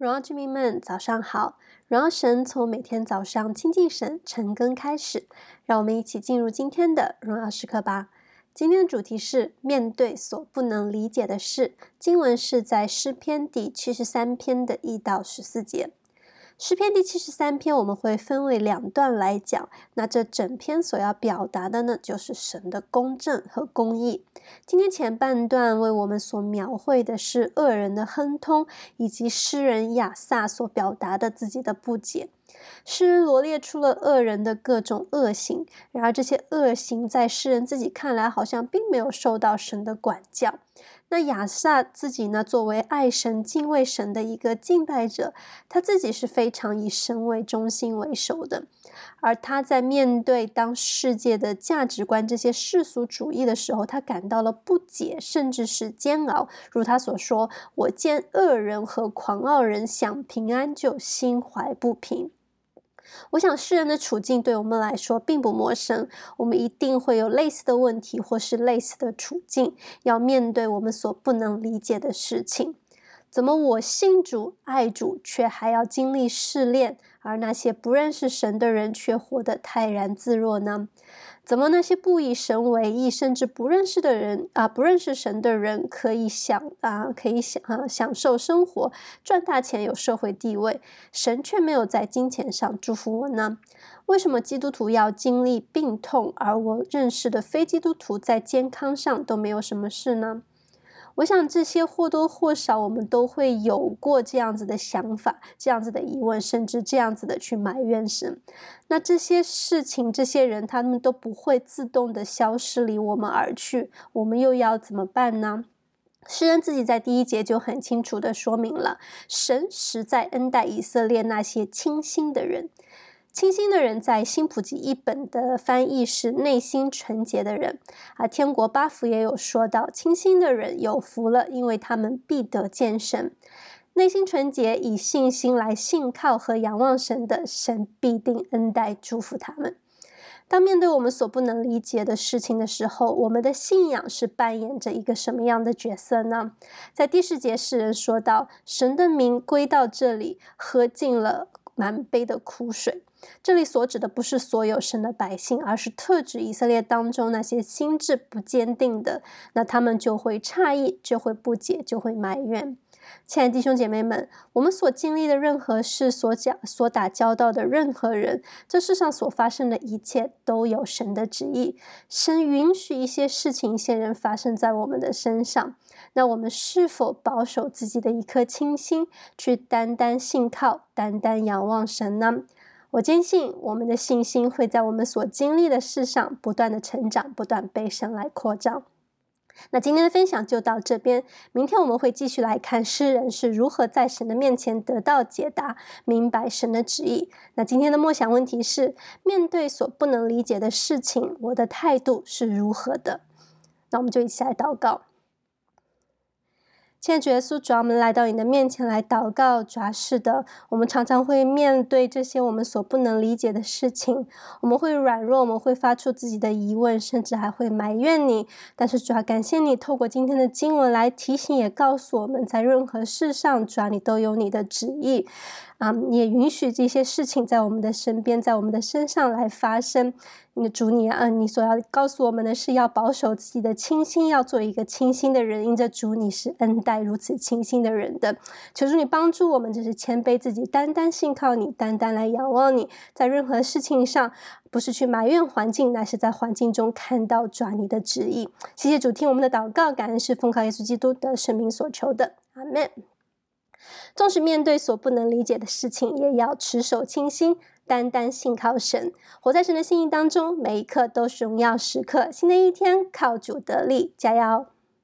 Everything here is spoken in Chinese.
荣耀居民们，早上好！荣耀神从每天早上亲近神、晨更开始，让我们一起进入今天的荣耀时刻吧。今天的主题是面对所不能理解的事，经文是在诗篇第七十三篇的一到十四节。诗篇第七十三篇，我们会分为两段来讲。那这整篇所要表达的呢，就是神的公正和公义。今天前半段为我们所描绘的是恶人的亨通，以及诗人亚萨所表达的自己的不解。诗人罗列出了恶人的各种恶行，然而这些恶行在诗人自己看来，好像并没有受到神的管教。那亚萨自己呢，作为爱神、敬畏神的一个敬拜者，他自己是非常以神为中心为首的。而他在面对当世界的价值观这些世俗主义的时候，他感到了不解，甚至是煎熬。如他所说：“我见恶人和狂傲人享平安，就心怀不平。”我想，世人的处境对我们来说并不陌生。我们一定会有类似的问题，或是类似的处境，要面对我们所不能理解的事情。怎么我信主、爱主，却还要经历试炼？而那些不认识神的人，却活得泰然自若呢？怎么那些不以神为义，甚至不认识的人啊，不认识神的人，可以享啊，可以享啊，享受生活，赚大钱，有社会地位，神却没有在金钱上祝福我呢？为什么基督徒要经历病痛，而我认识的非基督徒在健康上都没有什么事呢？我想这些或多或少我们都会有过这样子的想法，这样子的疑问，甚至这样子的去埋怨神。那这些事情、这些人，他们都不会自动的消失离我们而去，我们又要怎么办呢？诗人自己在第一节就很清楚的说明了，神实在恩待以色列那些清心的人。清新的人，在新普及译本的翻译是内心纯洁的人。啊，天国八福也有说到，清新的人有福了，因为他们必得见神。内心纯洁，以信心来信靠和仰望神的，神必定恩待祝福他们。当面对我们所不能理解的事情的时候，我们的信仰是扮演着一个什么样的角色呢？在第十节，诗人说到：“神的名归到这里，喝尽了满杯的苦水。”这里所指的不是所有神的百姓，而是特指以色列当中那些心智不坚定的，那他们就会诧异，就会不解，就会埋怨。亲爱的弟兄姐妹们，我们所经历的任何事，所讲、所打交道的任何人，这世上所发生的一切，都有神的旨意。神允许一些事情、一些人发生在我们的身上，那我们是否保守自己的一颗清心，去单单信靠、单单仰望神呢？我坚信，我们的信心会在我们所经历的事上不断的成长，不断被神来扩张。那今天的分享就到这边，明天我们会继续来看诗人是如何在神的面前得到解答，明白神的旨意。那今天的默想问题是：面对所不能理解的事情，我的态度是如何的？那我们就一起来祷告。现在主耶稣，主啊，我们来到你的面前来祷告。主啊，是的，我们常常会面对这些我们所不能理解的事情，我们会软弱，我们会发出自己的疑问，甚至还会埋怨你。但是主啊，感谢你透过今天的经文来提醒，也告诉我们在任何事上，主啊，你都有你的旨意。啊，你也允许这些事情在我们的身边，在我们的身上来发生。你的主，你啊，你所要告诉我们的是要保守自己的清心，要做一个清心的人。因着主，你是恩待如此清心的人的。求主你帮助我们，就是谦卑自己，单单信靠你，单单来仰望你，在任何事情上，不是去埋怨环境，乃是在环境中看到主你的旨意。谢谢主，听我们的祷告，感恩是奉靠耶稣基督的圣名所求的，阿门。纵使面对所不能理解的事情，也要持守清心，单单信靠神，活在神的心意当中，每一刻都是荣耀时刻。新的一天，靠主得力，加油！